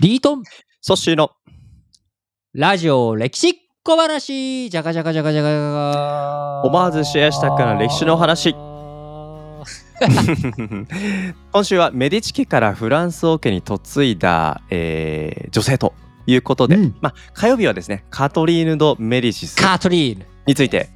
リートン。ソッシーの。ラジオ歴史小話。じゃかじゃかじゃかじゃかじゃか思わずシェアしたくなる歴史の話。今週はメディチ家からフランス王家に嫁いだ、えー女性ということで、うん。まあ、火曜日はですねカトリーヌ・ド・メディシス。カトリーヌについて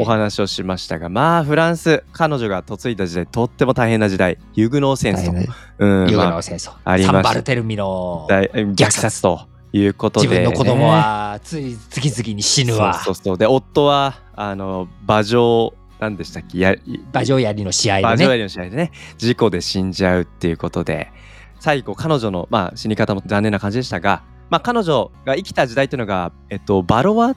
お話をしましたがまあフランス彼女が嫁いだ時代とっても大変な時代ユグノー戦争、うんユーまあゴの戦争、ありました。サンバルテルミの大虐殺。ということで、自分の子供はつい次々に死ぬわ。そうそうそう。で夫はあの馬上なんでしたっけや馬上槍の試合馬上でね。やりの試合でね事故で死んじゃうっていうことで最後彼女の、まあ、死に方も残念な感じでしたが、まあ、彼女が生きた時代というのが、えっと、バロワ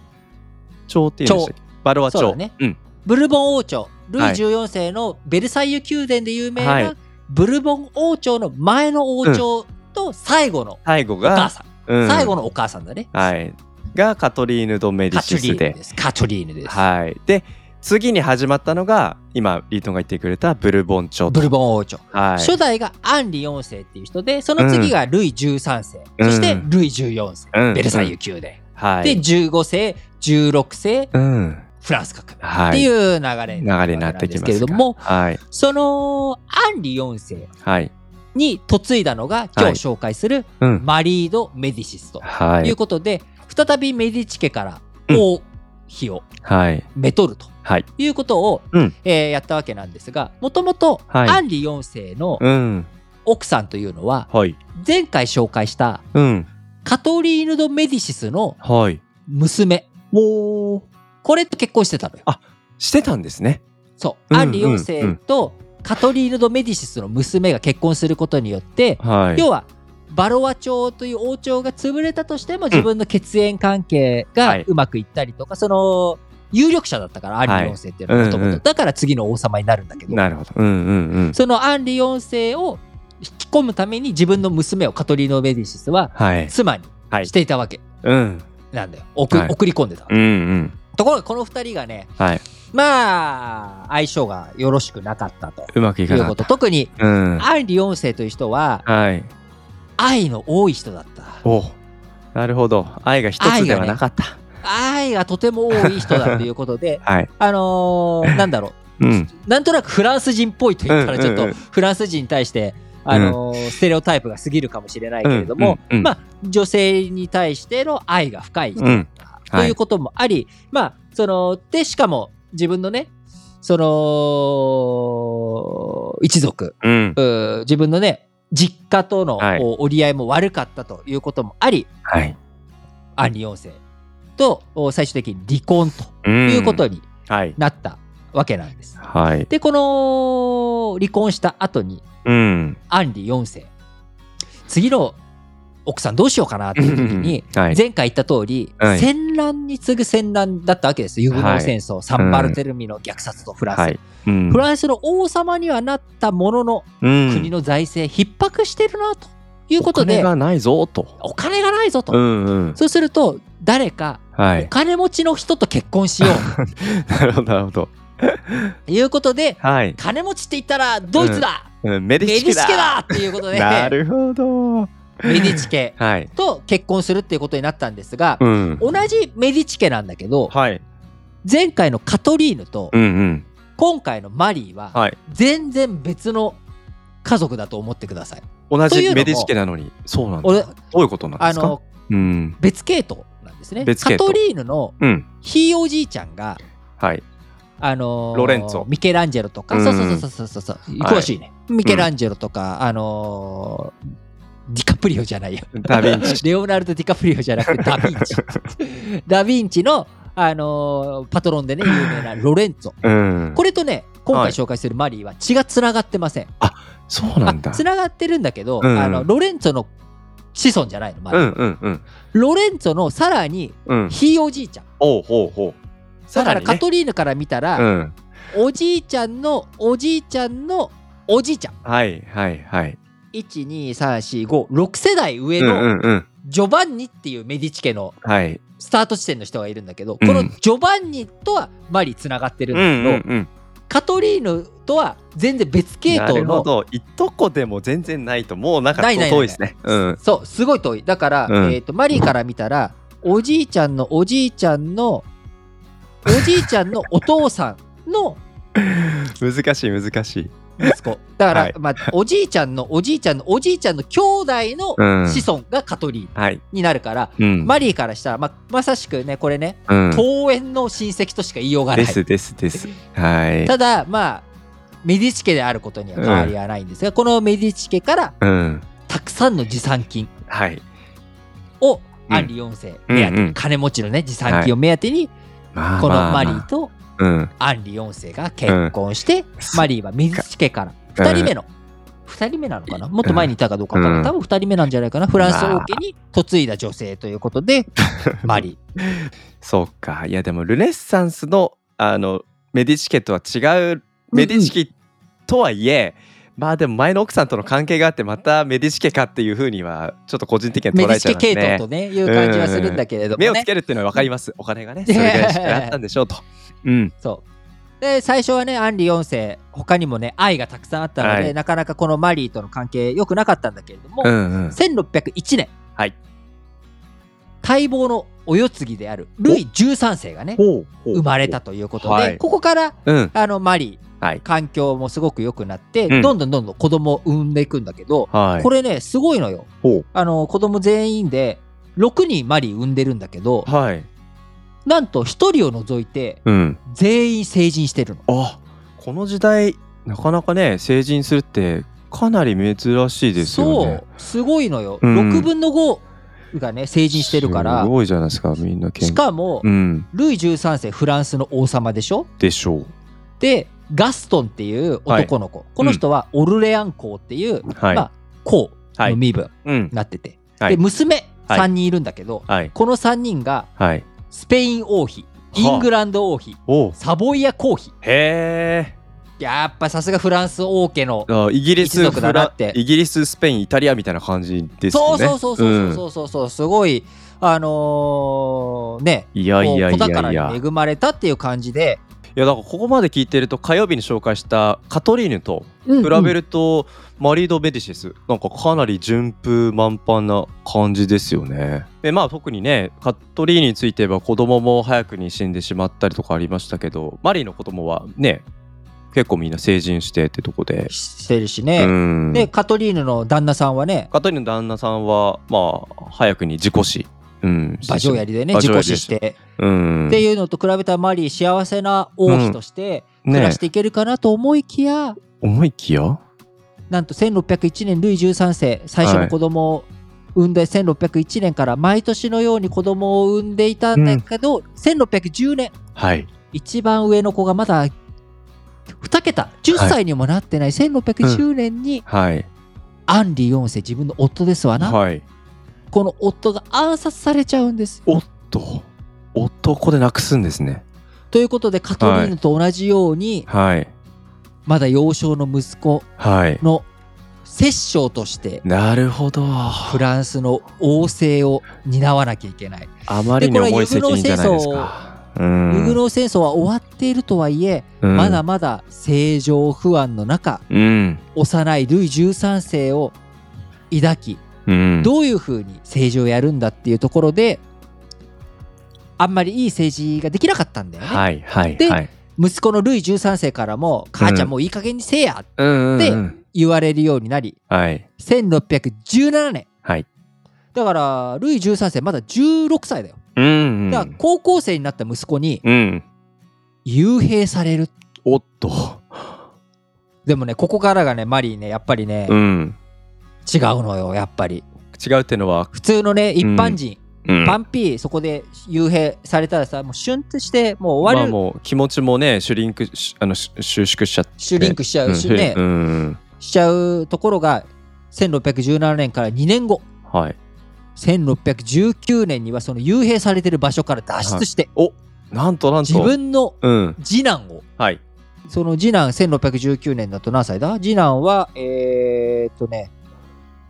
朝っていうんでしたっけ？バロワ朝ね。うん。ブルボン王朝ルイはい14世のベルサイユ宮殿で有名はない。ブルボン王朝の前の王朝と最後の最後が、お母さん、うん。最後のお母さんだね。はい、がカトリーヌ・ド・メディカトリーヌシスでカトリーヌです、はい、で次に始まったのが今リートンが言ってくれたブルボン朝とブルボン王朝、はい、初代がアンリ4世っていう人でその次がルイ13世、うん。そしてルイ14世、うん。ベルサイユ宮殿、はい、で15世16世うん、フランス革命はい。っていう流れ流れになってきますけれどもはい、そのアンリ4世はい、に嫁いだのが今日紹介するうん、マリード・メディシスとはい。いう、ことで、再びメディチ家からうん。王妃をはい、めとるとはい、いうことを、うん。えーやったわけなんですがもともとはい。アンリ4世のうん、奥さんというのははい、前回紹介したうん、カトリーヌ・ド・メディシスのはい、娘。おー。これと結婚してたのよ。してたんですね。そう、うんアンリ4世とカトリーヌ・ド・メディシスの娘が結婚することによって、はい、要はバロワ朝という王朝が潰れたとしても自分の血縁関係がはい。うまくいったりとか、その有力者だったから、アンリ4世っていうのはもともと。うん。うんだから次の王様になるんだけど、なるほど、うん、うん、うん、そのアンリ4世を引き込むために自分の娘をカトリーヌ・メディシスははい、妻にはい。していたわけ。うん、なんだよ。送はい。送り込んでたわけ。うん、うん、ところがこの2人がね、はい、まあ、相性がよろしくなかったと。うまくいかなかった。いうこと。。特にうん、アンリ4世という人ははい、愛の多い人だった。お、なるほど、愛が一つではなかった。愛がとても多い人だということで はい、あのーなんだろう、うん、なんとなくフランス人っぽいと言ったらちょっとフランス人に対して、あのーステレオタイプが過ぎるかもしれないけれども、うんうんうん。まあ女性に対しての愛が深い人うん、ということもあり、まあそのでしかも自分のねその一族うん、自分のね実家との折り合いも悪かったということもあり、はい、アンリ4世とお最終的に離婚とうん。いうことにはい、なったわけなんです。はい、でこの離婚した後にうん、アンリ4世。次の奥さんどうしようかなっていう時にはい、前回言った通り、はい。戦乱に次ぐ戦乱だったわけですユグノー戦争、サンバルテルミの虐殺とフランス、はい、うん。フランスの王様にはなったものの、うん。国の財政逼迫してるなということでお金がないぞと。お金がないぞと、うんうん。そうすると誰かはい。お金持ちの人と結婚しよ なるほど、なるほど。いうことではい。金持ちって言ったらドイツだ、うんメデメディチィチ家だ。っていうことで なるほど。メディチ家 はい。と結婚するっていうことになったんですが、うん。同じメディチ家なんだけどはい。前回のカトリーヌとうんうん。今回のマリーははい。全然別の家族だと思ってください。同じメディチ家なのに。そうなんだ。俺どういうことなんですか？あのうん。別系統なんですね。別系統カトリーヌのうん。ひいおじいちゃんがはい。あのーロレンツォミケランジェロとか、うん。そうそうそうそうそう詳しい。ね、ミケランジェロとか、あのーディカプリオじゃないよ。ダヴィンチ。レオナルド・ディカプリオじゃなくてダ・ヴィンチ。ダ・ヴィンチの、あのーパトロンでね有名なロレンツォうん。これとね今はい。回紹介するマリーは血がつながってません、そうなんだ。あ。つながってるんだけど、うん。あのロレンツォの子孫じゃないのマリー、うんうんうん。ロレンツォのさらにうん。ひいおじいちゃん。ほうほうほう。だから。カトリーヌから見たら、うん。おじいちゃんのおじいちゃんのおじいちゃんはいはいはい。12345世代上うんうのんうん。ジョバンニっていうメディチ家のはい。スタート地点の人がいるんだけど、うんこのジョバンニとはマリーつながってるんうんだけど、うんうん。カトリーヌとは全然別系なるほ統のどいとこでも全然ないともうなんか遠いですねうんそうすごい遠いだから、うんえー、とマリーから見たらおじいちゃんのおじいちゃんのおじいちゃんのお父さんの 難しい難しい。息子。だから、はい。まあ、おじいちゃんのおじいちゃんのおじいちゃんの兄弟のうん。子孫がカトリーヌはい。になるから、うん。マリーからしたら、まあ、まさしくねこれねうん。遠縁の親戚としか言いようがない。ですですです。はい。ただまあメディチ家であることには変わりはないんですが、このメディチ家からうん。たくさんの持参金はい。をうんアンリ4世目当てに、うんうん。金持ちのね持参金を目当てに、まあこのまあマリーとうん。アンリ4世が結婚して、そ マリーはメディチ家から2人目の、2人目なのかな？もっと前にいたかどうか分から多分2人目なんじゃないかな？フランス王家に嫁いだ女性ということで、マリー。そうか。いやでもルネッサンスのあのメディチ家とは違うメディチ家とはいえ、まあでも前の奥さんとの関係があってまたメディチ家かっていうふうにはちょっと個人的にメは捉えちゃいディチ家ますね系統とねいう感じはするんだけれどもね。目をつけるっていうのは分かります。お金がね。それぐらいしかあったんでしょうと。うん。そう。で最初はねアンリ4世他にもね愛がたくさんあったので、はい。なかなかこのマリーとの関係良くなかったんだけれども、うんうん。1601年、はい。待望のお世継ぎであるルイ13世がね生まれたということで、はい。ここからうん。あのマリーはい。環境もすごく良くなって、うん。どんどんどんどん子供を産んでいくんだけど、はい。これねすごいのよ。あの子供全員で6人マリー産んでるんだけどはい。なんと1人を除いてうん。全員成人してるの。あこの時代なかなかね成人するってかなり珍しいですよね。そうすごいのよ、うん。6分の5がね成人してるから。すごいじゃないですかみんな健しかも、うん。ルイ13世フランスの王様でしょ？でしょう。でガストンっていう男の子、この人はオルレアン公っていう、はい。まあ公はいの身分うんになってて、はい。で娘はい。3人いるんだけど、はい。この3人がはい。スペイン王妃。イングランド王妃。おう。サボイア公妃。へえ。やっぱさすがフランス王家のあイギリス一族だなって。イギリススペインイタリアみたいな感じですそうよねそうそうそうそうそう。そうすごいあのーね。いやいやいやいや。宝に恵まれたっていう感じで、いやだからここまで聞いてると火曜日に紹介したカトリーヌと比比べるとマリード・メディシスなんかかなり順風満帆な感じですよね。でまあ特にねカトリーヌについては子供も早くに死んでしまったりとかありましたけどマリーの子供はね結構みんな成人してってとこで。してるしうね、んでカトリーヌの旦那さんはねカトリーヌの旦那さんはまあ早くに事故死。うん、馬上やりでね馬事故死して、うん、っていうのと比べたらマリー幸せな王妃として暮らしていけるかなと思いきや、思いきや？なんと1601年ルイ13世最初の子供を産んで1601年から毎年のように子供を産んでいたんだけど、1610年。はい。一番上の子がまだ2桁。10歳にもなってない1610年にはい。アンリ4世自分の夫ですわな、はい。この夫が暗殺されちゃうんですおっと男でなくすんですね。ということでカトリーヌと同じように、はい。まだ幼少の息子はい。の摂政としてなるほど。フランスの王政を担わなきゃいけない。あまりに重い責任じゃないですか。うんユグノー戦争は終わっているとはいえ、うんまだまだ政情不安の中うん。幼いルイ13世を抱きうん。どういうふうに政治をやるんだっていうところであんまりいい政治ができなかったんだよね。はいはいではい。息子のルイ13世からも「母ちゃんもういい加減にせえや」うんうんうんで言われるようになりはい1617年はい。だからルイ13世まだ16歳だよ。うんうん。だから高校生になった息子にうん。幽閉されるおっと。でもねここからがねマリーねやっぱりね、うん。違うのよやっぱり違うってのは、普通のね一般人、うん。パンピーそこで幽閉されたらさもうシュンってしてもう終わる、まあもう気持ちもね、シュリンクし、あの、し収縮しちゃって。シュリンクしちゃうしうんね、うん。しちゃうところが1617年から2年後はい。1619年にはその幽閉されてる場所から脱出して、なんとなんと。自分のうん。次男をはい。その次男1619年だと何歳だ？次男はえー、っとね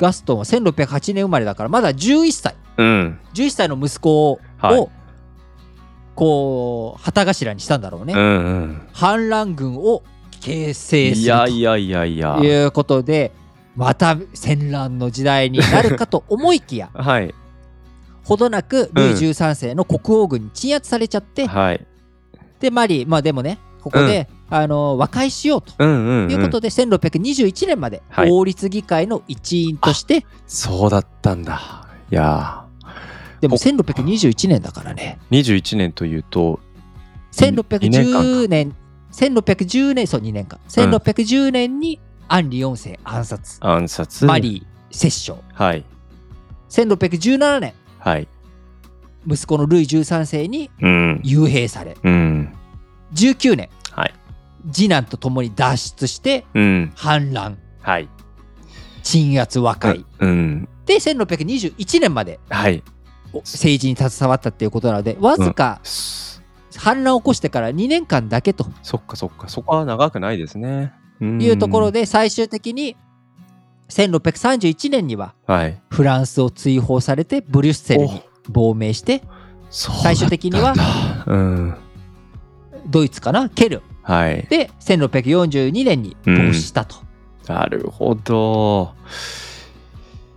ガストンは1608年生まれだからまだ11歳うん。11歳の息子を、はいこう旗頭にしたんだろうね、うんうん。反乱軍を形成すいるとやいやいやいや。いうことでまた戦乱の時代になるかと思いきや はい。ほどなくルイ13世の国王軍に鎮圧されちゃって、はい。でマリーまあでもねここで、あの和解しようとうんうん、うん。いうことで、1621年まではい法律議会の一員として、そうだったんだ。いやでも1621年だからねー、21年というと、二年間1610年1610年そう2年間1610年にアンリ4世暗殺、暗殺。マリー摂政はい。1617年はい。息子のルイ13世にうん。幽閉されうん。19年はい。次男と共に脱出してうん。反乱はい。鎮圧和解、うん。で1621年まではい。お政治に携わったっていうことなのでわずかす反乱を起こしてから2年間だけとそっかそっか。そこは長くないですね。うんいうところで最終的に1631年にははい。フランスを追放されてブリュッセルに亡命して最終的には。ドイツかな？ケルン。はい。で1642年に亡死したと、なるほど。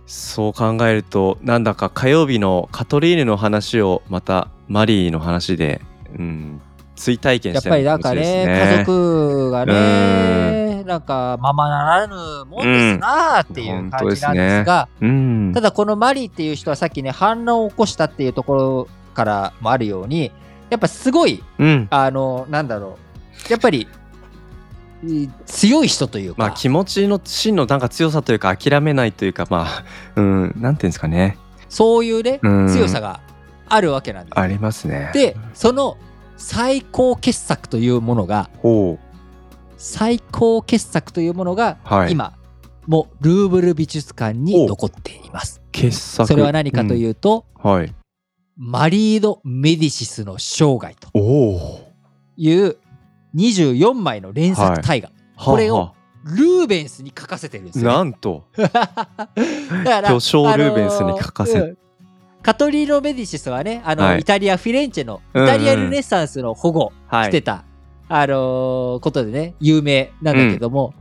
そう考えると、なんだか火曜日のカトリーヌの話をまたマリーの話で、うん、追体験したやっぱりなんかね家族がねなんかままならぬもんですなあっていう感じなんですが、うん。ただこのマリーっていう人はさっきね反乱を起こしたっていうところからもあるようにやっぱすごいうん。あのなんだろう。やっぱりい強い人というか、まあ気持ちの真のなんか強さというか諦めないというかまあ うんなんていうんですかね。そういうね、うん。強さがあるわけなんです。ありますね。でその最高傑作というものがほ最高傑作というものが、うはい。今もうルーブル美術館に残っています。傑作。それは何かというと、うん。はいマリード・メディシスの生涯という24枚の連作大河、これをルーベンスに書かせてるんですよ。なんと。だから巨匠ルーベンスに書かせあのーうん。カトリーノ・メディシスはねあの、はい。イタリア・フィレンチェのイうんうん。タリア・ルネッサンスの保護はい。してた、あのーことでね有名なんだけども、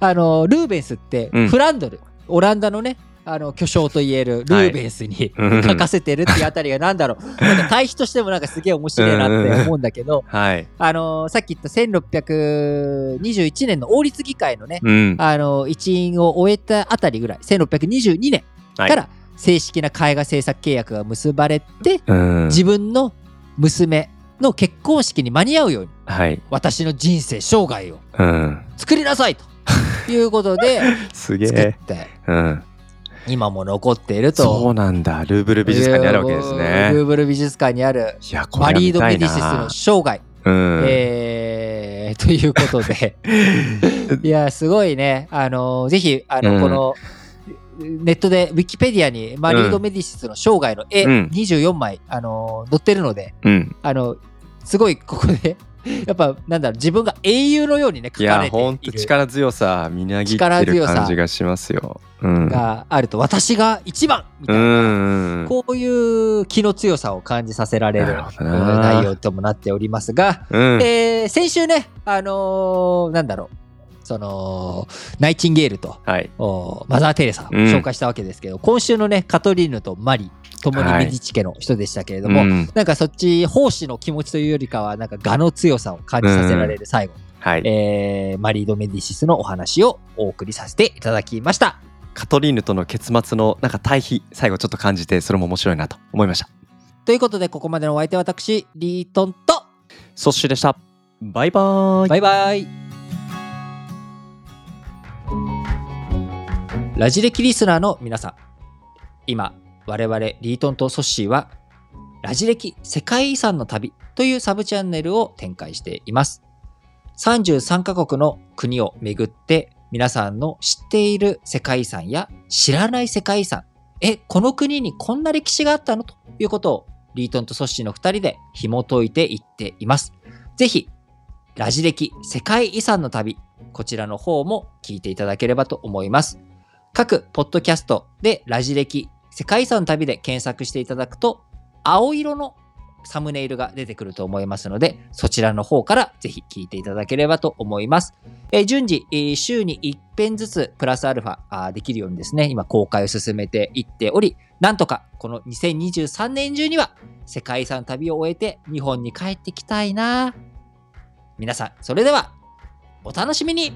あのールーベンスってうん。フランドル、オランダのねあの巨匠といえるルーベンスにうん。書かせてるっていうあたりがなんだろう。なんか対比としてもなんかすげえ面白いなって思うんだけど、はい。あのーさっき言った1621年の王立議会のね、うん。あのー一員を終えたあたりぐらい1622年はいから正式な絵画制作契約が結ばれて、うん。自分の娘の結婚式に間に合うようにはい。私の人生生涯をうん。作りなさいということで すげ作っえて。うん今も残っていると。そうなんだ。ルーブル美術館にあるわけですルねーブル美術館にある。マリード・メディシスのな生涯、うん。えーということで。いやすごいね。あのぜひあの、うん。このネットでウィキペディアにマリード・メディシスの生涯の絵、うん。24枚あの載ってるのでうん。あのすごいここでやっぱなんだろう自分が英雄のようにねいや書かれてほんといる力強さみなぎってる感じがしますよ。うん。があると私が一番みたういな、んこういう気の強さを感じさせられる内容ともなっておりますが、うん。えー先週ねあのーなんだろうそのナイチンゲールとはい。おマザー・テレサをうん。紹介したわけですけど、今週のねカトリーヌとマリともにはいメディチ家の人でしたけれども、うん。なんかそっち奉仕の気持ちというよりかはなんか我の強さを感じさせられる最後、はい。えーマリード・メディシスのお話をお送りさせていただきました。カトリーヌとの結末のなんか対比最後ちょっと感じてそれも面白いなと思いました。ということでここまでのお相手は私リートンとソッシーでした。バイバーイ。バイバイラジレキリスナーの皆さん。今我々リートンとソッシーはラジレキ世界遺産の旅というサブチャンネルを展開しています。33カ国の国を巡って皆さんの知っている世界遺産や知らない世界遺産。えこの国にこんな歴史があったの？ということをリートンとソッシーの2人で紐解いていっています。ぜひラジ歴世界遺産の旅、こちらの方も聞いていただければと思います。各ポッドキャストでラジ歴世界遺産旅で検索していただくと、青色のサムネイルが出てくると思いますので、そちらの方からぜひ聞いていただければと思います。えー順次、えー週に1編ずつプラスアルファあできるようにですね、今公開を進めていっており、なんとかこの2023年中には世界遺産旅を終えて日本に帰ってきたいな。皆さん、それではお楽しみに